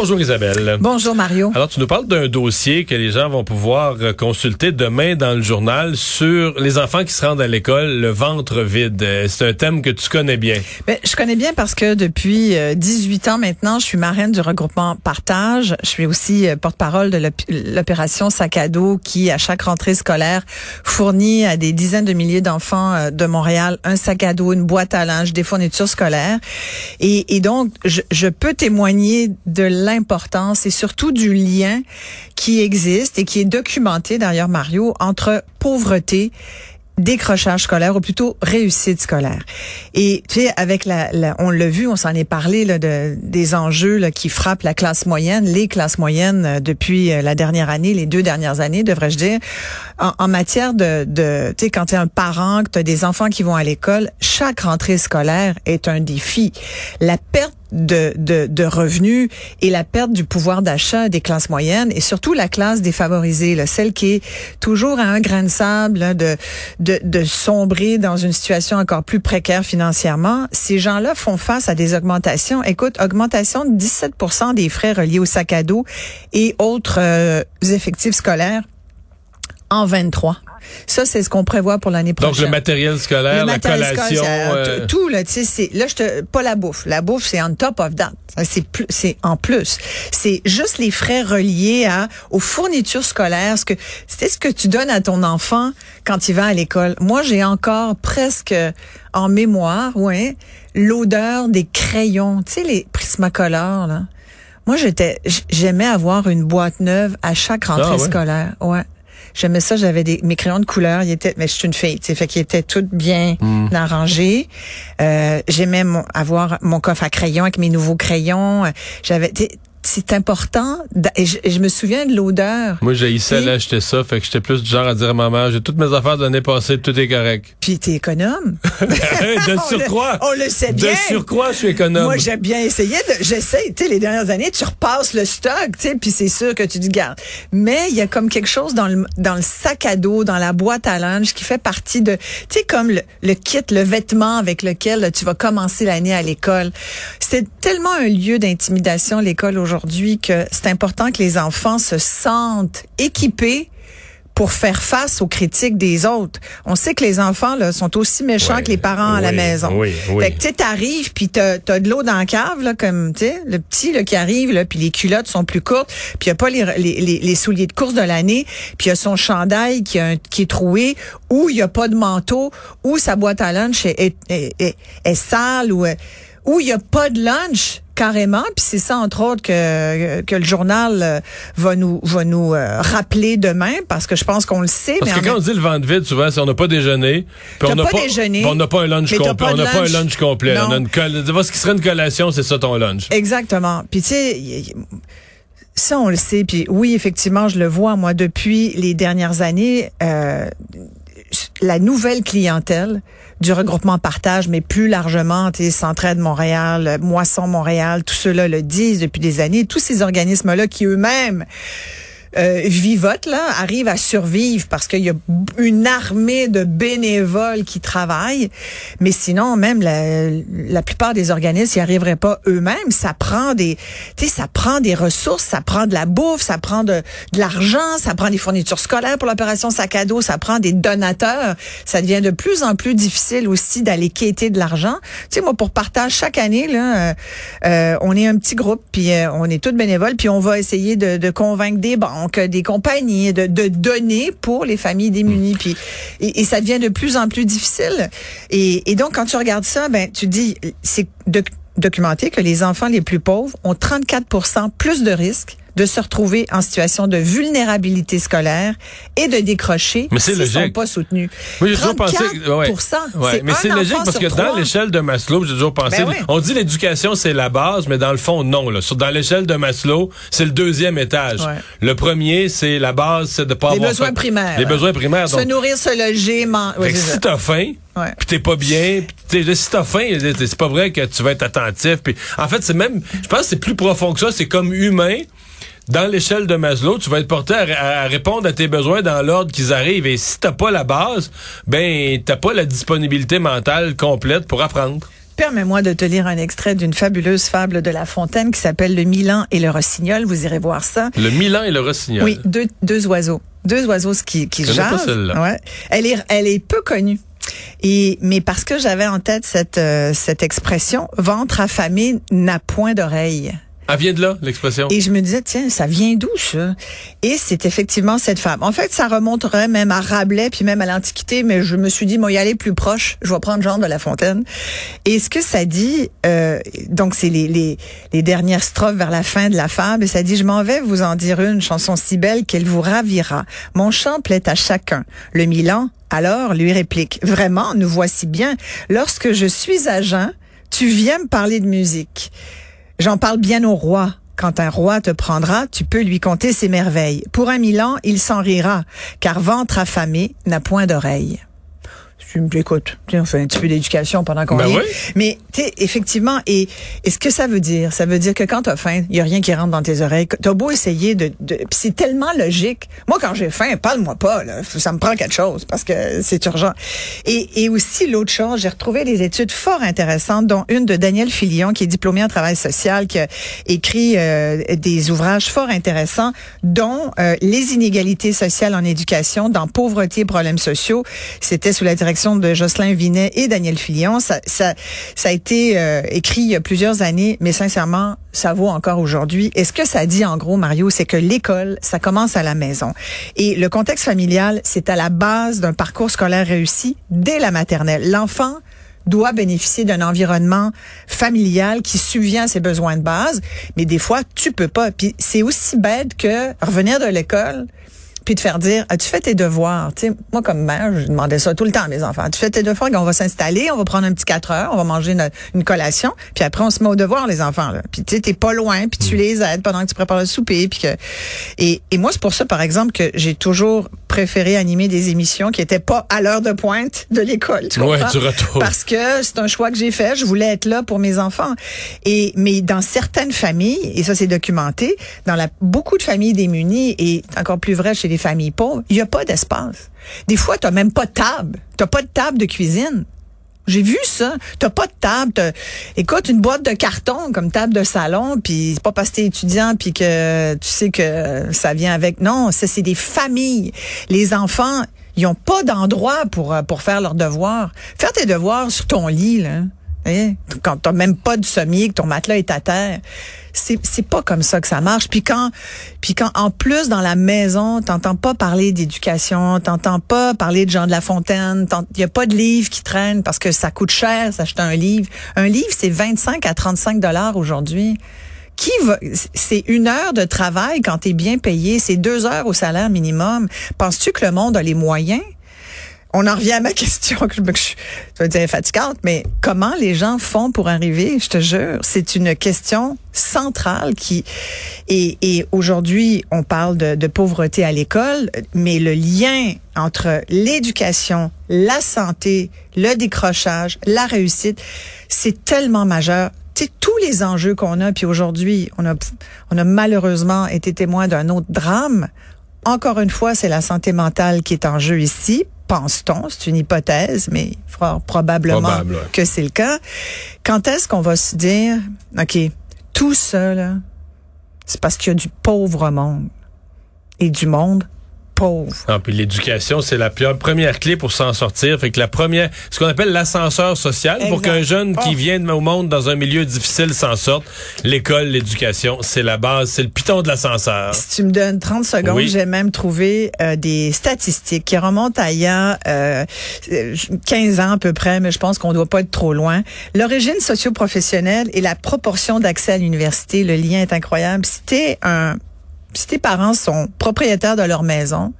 Bonjour Isabelle. Bonjour, Mario. Alors, tu nous parles d'un dossier que les gens vont pouvoir euh, consulter demain dans le journal sur les enfants qui se rendent à l'école le ventre vide. Euh, C'est un thème que tu connais bien. Ben, je connais bien parce que depuis euh, 18 ans maintenant, je suis marraine du regroupement Partage. Je suis aussi euh, porte-parole de l'op- l'opération Sac à dos qui, à chaque rentrée scolaire, fournit à des dizaines de milliers d'enfants euh, de Montréal un sac à dos, une boîte à linge, des fournitures scolaires. Et, et donc, je, je peux témoigner de l'importance et surtout du lien qui existe et qui est documenté d'ailleurs, Mario, entre pauvreté décrochage scolaire ou plutôt réussite scolaire. Et tu sais avec la, la- on l'a vu, on s'en est parlé là, de des enjeux là, qui frappent la classe moyenne, les classes moyennes euh, depuis euh, la dernière année, les deux dernières années devrais-je dire, en, en matière de, de tu sais quand tu es un parent, que tu as des enfants qui vont à l'école, chaque rentrée scolaire est un défi. La perte de, de, de revenus et la perte du pouvoir d'achat des classes moyennes et surtout la classe défavorisée, là, celle qui est toujours à un grain de sable là, de, de, de sombrer dans une situation encore plus précaire financièrement. Ces gens-là font face à des augmentations. Écoute, augmentation de 17% des frais reliés au sac à dos et autres euh, effectifs scolaires en 23. Ça, c'est ce qu'on prévoit pour l'année prochaine. Donc, le matériel scolaire, Le la matériel collation. scolaire, euh, t- tout là, tu sais, c'est là je te pas la bouffe. La bouffe c'est on top of that. C'est plus, c'est en plus. C'est juste les frais reliés à aux fournitures scolaires. Ce que c'est ce que tu donnes à ton enfant quand il va à l'école. Moi, j'ai encore presque en mémoire, ouais, l'odeur des crayons. Tu sais les Prismacolor là. Moi, j'étais, j'aimais avoir une boîte neuve à chaque rentrée Ah ouais? scolaire. Ouais. J'aimais ça, j'avais des mes crayons de couleur, ils étaient mais je suis une fille, tu sais, fait qu'ils étaient tous bien arrangés. Euh, j'aimais mon- avoir mon coffre à crayons avec mes nouveaux crayons, Euh, j'avais c'est important et je, et je me souviens de l'odeur. Moi, j'ai essayé Puis- d'aller acheter ça, fait que j'étais plus du genre à dire à maman, j'ai toutes mes affaires de l'année passée, tout est correct. Puis t'es économe. de On le- surcroît. on le sait De bien. surcroît, je suis économe. Moi, j'ai bien essayé. de- J'essaie. Tu sais, les dernières années, tu repasses le stock, tu sais, puis c'est sûr que tu te gardes. Mais il y a comme quelque chose dans le dans le sac à dos, dans la boîte à linge, qui fait partie de, tu sais, comme le, le kit, le vêtement avec lequel là, tu vas commencer l'année à l'école. C'est tellement un lieu d'intimidation l'école aujourd'hui que c'est important que les enfants se sentent équipés pour faire face aux critiques des autres. On sait que les enfants là, sont aussi méchants Ouais, que les parents à la maison. oui, oui. Fait que tu t'arrives puis t'as as de l'eau dans la cave là, comme tu sais, le petit là qui arrive là, puis les culottes sont plus courtes, puis il y a pas les, les, les, les souliers de course de l'année, puis il y a son chandail qui, a un- qui est troué, ou il y a pas de manteau, ou sa boîte à lunch est, est, est, est- est sale, ou euh, ou il y a pas de lunch carrément, puis c'est ça entre autres que que le journal euh, va nous va nous euh, rappeler demain parce que je pense qu'on le sait Parce mais que quand on dit le ventre vide, souvent, c'est on n'a pas déjeuné. Puis on n'a pas déjeuné, puis on n'a pas un lunch complet. pas On n'a pas un lunch. complet. On a une ce qui serait une collation, c'est ça ton lunch. Exactement. Puis tu sais, ça on le sait. Puis oui, effectivement, je le vois moi depuis les dernières années. euh, la nouvelle clientèle du regroupement partage, mais plus largement, Centraide Montréal, euh, Moisson Montréal, tout cela le disent depuis des années. Tous ces organismes-là qui eux-mêmes euh, vivotent, là, arrivent à survivre parce qu'il y a une armée de bénévoles qui travaillent. Mais sinon, même la, la plupart des organismes n'y arriveraient pas eux-mêmes. Ça prend des, tu sais, ça prend des ressources, ça prend de la bouffe, ça prend de, de l'argent, ça prend des fournitures scolaires pour l'opération sac à dos, ça prend des donateurs. Ça devient de plus en plus difficile aussi d'aller quêter de l'argent. Tu sais, moi, pour partage chaque année, là, euh, euh, on est un petit groupe, puis euh, on est tous bénévoles, puis on va essayer de, de convaincre des banques, des compagnies, de, de donner pour les familles démunies. Puis et, et ça devient de plus en plus difficile. Et, et donc, quand tu regardes ça, ben tu dis, c'est doc- documenté que les enfants les plus pauvres ont 34% plus de risques de se retrouver en situation de vulnérabilité scolaire et de décrocher s'ils sont logique. pas soutenus. Oui, j'ai toujours pensé. 34 ouais. Ouais, c'est mais c'est logique parce que dans l'échelle de Maslow, j'ai toujours pensé. Ben oui. On dit l'éducation c'est la base, mais dans le fond non. Là. Dans l'échelle de Maslow, c'est le deuxième étage. Ouais. Le premier, c'est la base, c'est de pas Les avoir besoins primaires. Les besoins primaires. Se nourrir, se loger, man... oui, fait que c'est ça. si t'as faim, Ouais. puis t'es pas bien, puis t'es- si t'as faim, c'est pas vrai que tu vas être attentif. Puis en fait, c'est même, je pense que c'est plus profond que ça. C'est comme humain. Dans l'échelle de Maslow, tu vas être porté à, répondre à tes besoins dans l'ordre qu'ils arrivent. Et si t'as pas la base, ben t'as pas la disponibilité mentale complète pour apprendre. Permets-moi de te lire un extrait d'une fabuleuse fable de La Fontaine qui s'appelle Le Milan et le Rossignol. Vous irez voir ça. Le Milan et le Rossignol. Oui, deux, deux oiseaux. Deux oiseaux qui, qui jasent. Ouais. Elle est, elle est peu connue. Et, mais parce que j'avais en tête cette, euh, cette expression, ventre affamé n'a point d'oreille. Elle vient de là, l'expression. Et je me disais, tiens, ça vient d'où ça? Et c'est effectivement cette femme. En fait, ça remonterait même à Rabelais, puis même à l'Antiquité, mais je me suis dit, moi, y aller plus proche, je vais prendre Jean de La Fontaine. Et ce que ça dit, euh, donc c'est les, les, les dernières strophes vers la fin de la fable, et ça dit, je m'en vais vous en dire une chanson si belle qu'elle vous ravira. Mon chant plaît à chacun. Le Milan, alors, lui réplique, vraiment, nous voici bien. Lorsque je suis à jeun, tu viens me parler de musique. J'en parle bien au roi. Quand un roi te prendra, tu peux lui conter ses merveilles. Pour un Milan, il s'en rira, car ventre affamé n'a point d'oreille. Tu. Tu sais, On fait un petit peu d'éducation pendant qu'on Ben oui. Mais tu effectivement, et, et ce que ça veut dire, ça veut dire que quand t'as faim, il y a rien qui rentre dans tes oreilles. T'as beau essayer de, de c'est tellement logique. Moi, quand j'ai faim, parle-moi pas. Là. Ça me prend quelque chose parce que c'est urgent. Et, et aussi l'autre chose, j'ai retrouvé des études fort intéressantes, dont une de Daniel Filion, qui est diplômé en travail social, qui a écrit euh, des ouvrages fort intéressants, dont euh, les inégalités sociales en éducation, dans pauvreté et problèmes sociaux. C'était sous la direction de Jocelyn Vinet et Daniel ça, ça a été euh, écrit il y a plusieurs années, mais sincèrement, ça vaut encore aujourd'hui. Et ce que ça dit en gros, Mario, c'est que l'école, ça commence à la maison. Et le contexte familial, c'est à la base d'un parcours scolaire réussi dès la maternelle. L'enfant doit bénéficier d'un environnement familial qui subvient à ses besoins de base, mais des fois, tu peux pas. Puis c'est aussi bête que revenir de l'école puis de faire dire as-tu fait tes devoirs? Tu sais moi comme mère je demandais ça tout le temps à mes enfants. As-tu fait tes devoirs? On va s'installer on va prendre un petit 4 heures on va manger une, une collation puis après on se met aux devoirs les enfants là. Puis tu sais t'es pas loin puis tu les aides pendant que tu prépares le souper puis que et, et moi c'est pour ça par exemple que j'ai toujours préféré animer des émissions qui étaient pas à l'heure de pointe de l'école tu Ouais, du retour. parce que c'est un choix que j'ai fait. Je voulais être là pour mes enfants. Et mais dans certaines familles, et ça c'est documenté, dans la beaucoup de familles démunies et encore plus vrai chez les familles pauvres, il y a pas d'espace. Des fois, t'as même pas de table. T'as pas de table de cuisine. J'ai vu ça. T'as pas de table. Écoute, une boîte de carton comme table de salon, puis c'est pas parce que t'es étudiant puis que tu sais que ça vient avec. Non, ça c'est des familles. Les enfants, ils ont pas d'endroit pour euh, pour faire leurs devoirs. Faire tes devoirs sur ton lit là. Hein? Quand t'as même pas de sommier, que ton matelas est à terre, c'est c'est pas comme ça que ça marche. Puis quand puis quand en plus dans la maison, t'entends pas parler d'éducation, t'entends pas parler de Jean de La Fontaine, il y a pas de livre qui traîne parce que ça coûte cher s'acheter un livre. Un livre c'est 25 à 35 dollars aujourd'hui. Qui va, c'est une heure de travail quand t'es bien payé, c'est deux heures au salaire minimum. Penses-tu que le monde a les moyens? On en revient à ma question que je, que je, je dire fatigante, mais comment les gens font pour arriver, je te jure, c'est une question centrale qui et, et aujourd'hui on parle de, de pauvreté à l'école, mais le lien entre l'éducation, la santé, le décrochage, la réussite, c'est tellement majeur. Sais, tous les enjeux qu'on a, puis aujourd'hui, on a, on a malheureusement été témoin d'un autre drame. Encore une fois, c'est la santé mentale qui est en jeu ici, pense-t-on, c'est une hypothèse, mais fort probablement Probable, ouais. que c'est le cas. Quand est-ce qu'on va se dire, OK, tout ça, là, c'est parce qu'il y a du pauvre monde et du monde pauvre. Ah, puis l'éducation, c'est la première clé pour s'en sortir. Fait que la première, ce qu'on appelle l'ascenseur social, pour qu'un jeune qui Oh. vient au monde dans un milieu difficile s'en sorte, l'école, l'éducation, c'est la base, c'est le piton de l'ascenseur. Si tu me donnes 30 secondes, Oui. j'ai même trouvé euh, des statistiques qui remontent à il y a euh, 15 ans à peu près, mais je pense qu'on doit pas être trop loin. L'origine socio-professionnelle et la proportion d'accès à l'université, le lien est incroyable. Si t'es un si tes parents sont propriétaires de leur maison,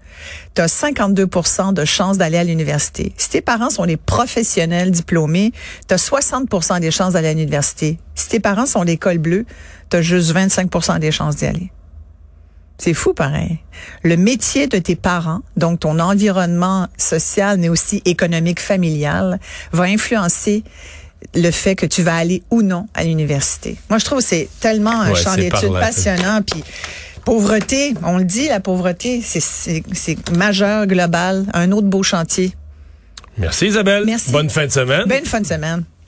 tu as 52% de chances d'aller à l'université. Si tes parents sont des professionnels diplômés, tu as 60% des chances d'aller à l'université. Si tes parents sont l'école bleue, tu as juste 25% des chances d'y aller. C'est fou pareil. Le métier de tes parents, donc ton environnement social mais aussi économique familial, va influencer le fait que tu vas aller ou non à l'université. Moi, je trouve que c'est tellement un champ d'études passionnant. Puis pauvreté, on le dit, la pauvreté, c'est majeur, global. Un autre beau chantier. Merci Isabelle. Merci. Bonne fin de semaine. Bonne fin de semaine.